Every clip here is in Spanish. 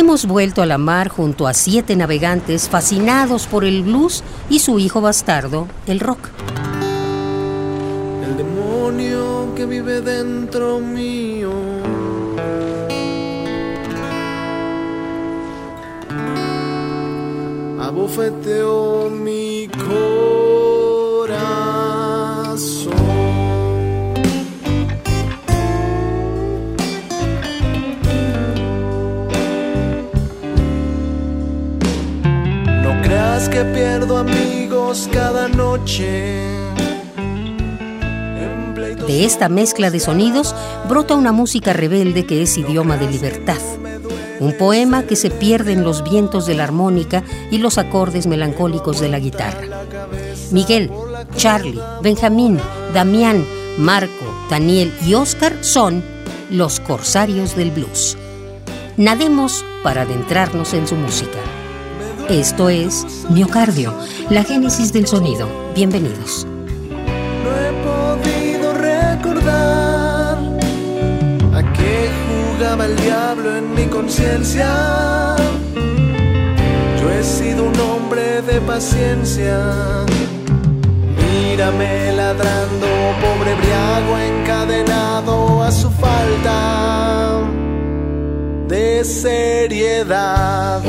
Hemos vuelto a la mar junto a siete navegantes fascinados por el blues y su hijo bastardo, el rock. El demonio que vive dentro mío. Abofeteó mi corazón. Cada noche. De esta mezcla de sonidos brota una música rebelde que es idioma de libertad. Un poema que se pierde en los vientos de la armónica y los acordes melancólicos de la guitarra. Miguel, Charlie, Benjamín, Damián, Marco, Daniel y Oscar son los corsarios del blues. Nademos para adentrarnos en su música. Esto es Miocardio, la génesis del sonido. Bienvenidos. No he podido recordar a qué jugaba el diablo en mi conciencia. Yo he sido un hombre de paciencia. Mírame ladrando, pobre briago encadenado a su falta de seriedad.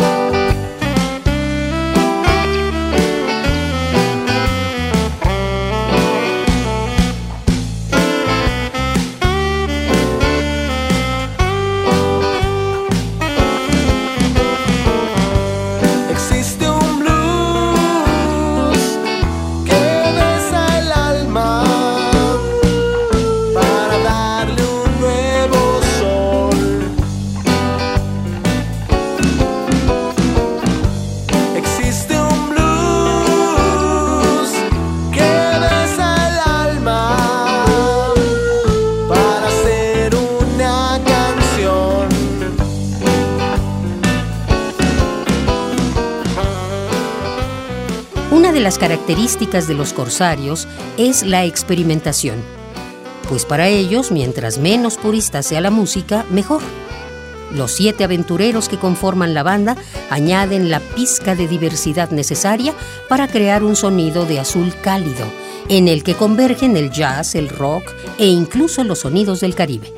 Las características de los corsarios es la experimentación, pues para ellos, mientras menos purista sea la música, mejor. Los siete aventureros que conforman la banda añaden la pizca de diversidad necesaria para crear un sonido de azul cálido, en el que convergen el jazz, el rock e incluso los sonidos del Caribe.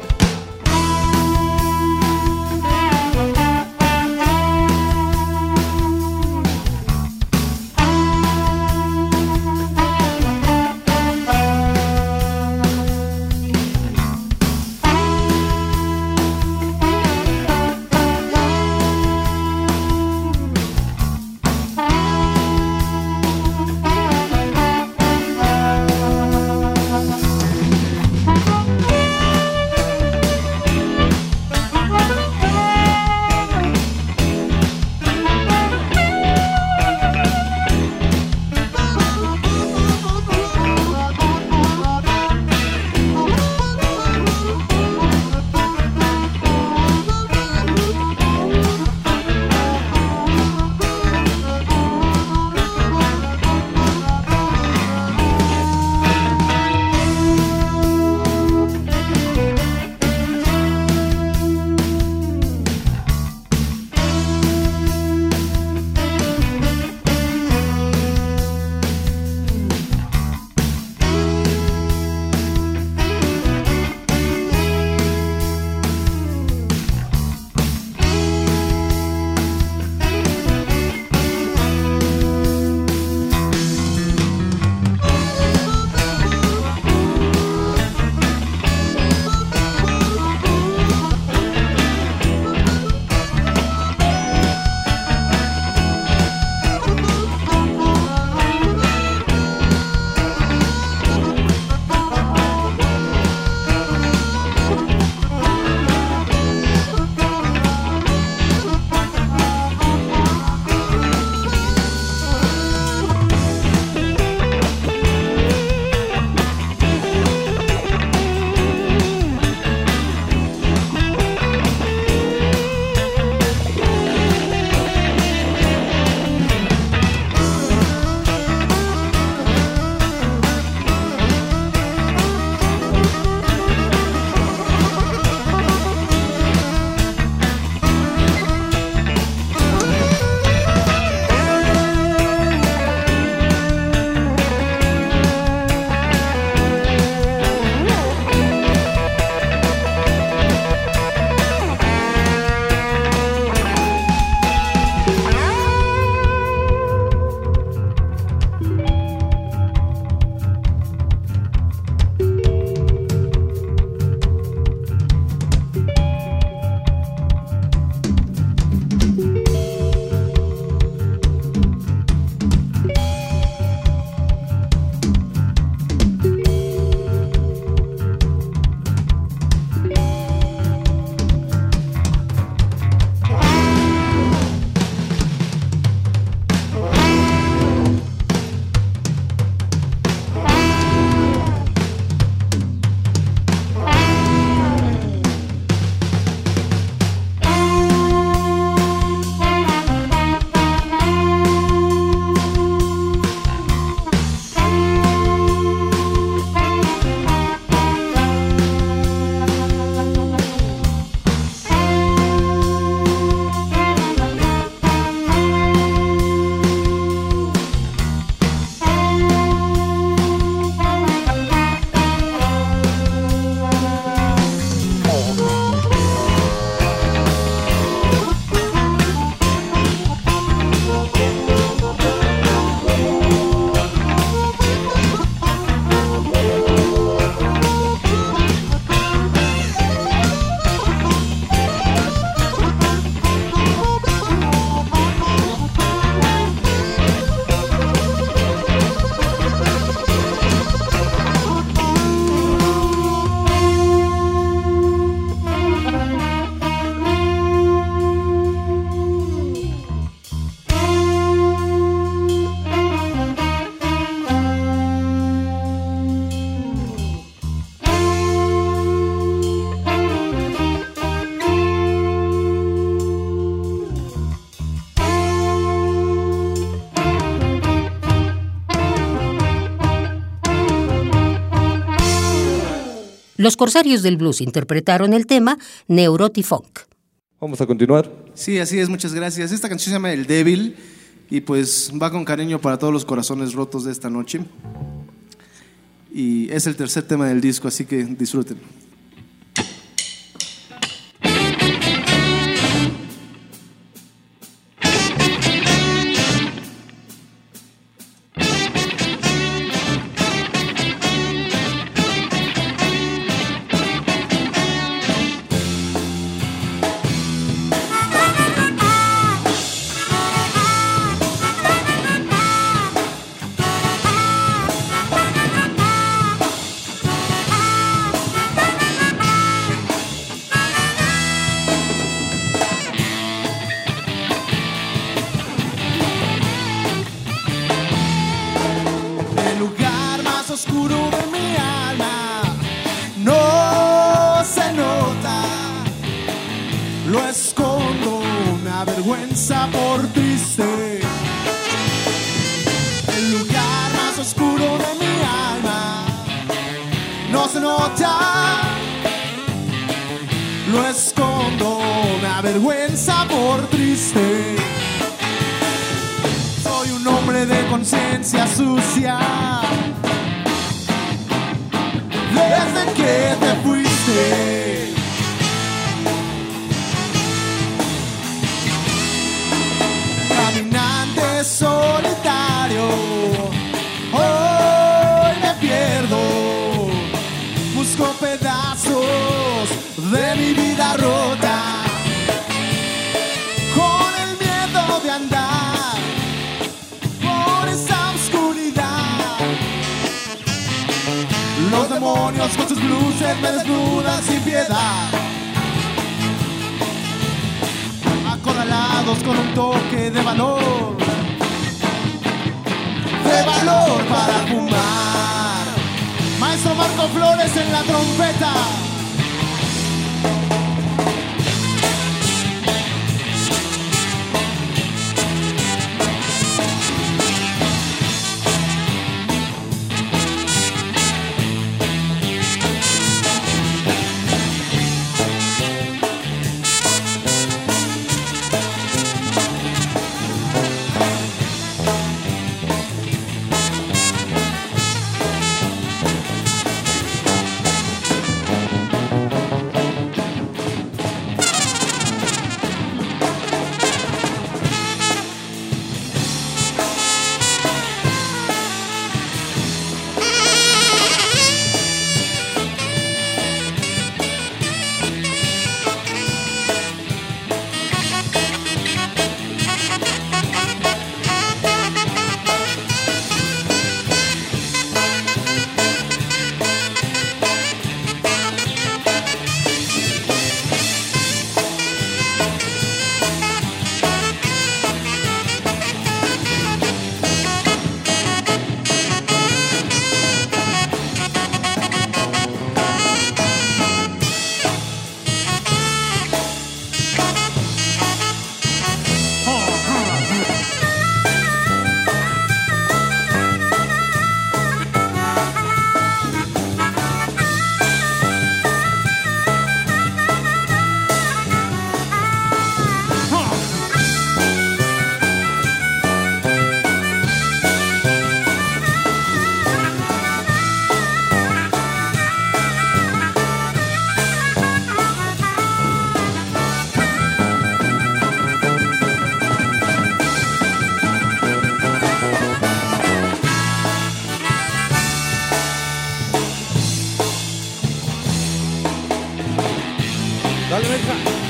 Los Corsarios del Blues interpretaron el tema Neurotifunk. Vamos a continuar. Sí, así es, muchas gracias. Esta canción se llama El Débil y pues va con cariño para todos los corazones rotos de esta noche. Y es el tercer tema del disco, así que disfruten. Lo escondo, una vergüenza por triste. El lugar más oscuro de mi alma no se nota. Lo escondo, una vergüenza por triste. Soy un hombre de conciencia sucia. Desde que te fuiste. Los demonios con sus luces me desnudan sin piedad. Acorralados con un toque de valor. De valor para fumar. Maestro Marco Flores en la trompeta. 始めか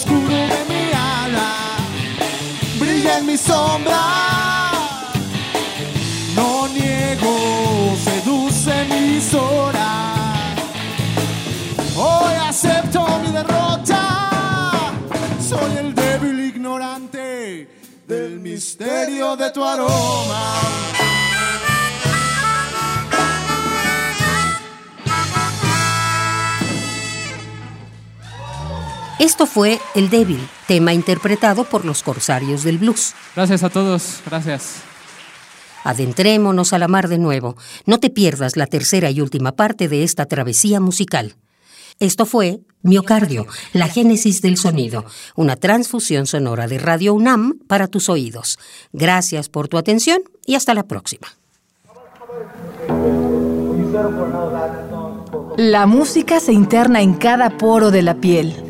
oscuro de mi ala brilla en mi sombra. No niego, seduce mis horas. Hoy acepto mi derrota. Soy el débil ignorante del misterio de tu aroma. Esto fue El débil, tema interpretado por los Corsarios del Blues. Gracias a todos, gracias. Adentrémonos a la mar de nuevo. No te pierdas la tercera y última parte de esta travesía musical. Esto fue Miocardio, la génesis del sonido, una transfusión sonora de Radio UNAM para tus oídos. Gracias por tu atención y hasta la próxima. La música se interna en cada poro de la piel,